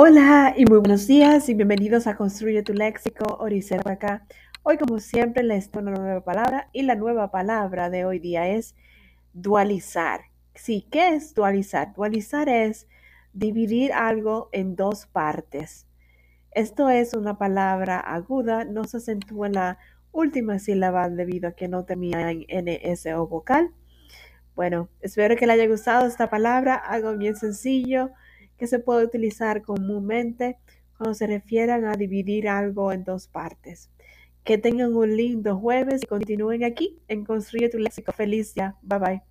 Hola y muy buenos días y bienvenidos a Construye tu Léxico, Oricero acá. Hoy como siempre les tengo una nueva palabra y la nueva palabra de hoy día es dualizar. Sí, ¿qué es dualizar? Dualizar es dividir algo en dos partes. Esto es una palabra aguda, no se acentúa en la última sílaba debido a que no termina en NS o vocal. Bueno, espero que le haya gustado esta palabra, algo bien sencillo que se puede utilizar comúnmente cuando se refieran a dividir algo en dos partes. Que tengan un lindo jueves y continúen aquí en Construye tu Léxico. Feliz día. Bye bye.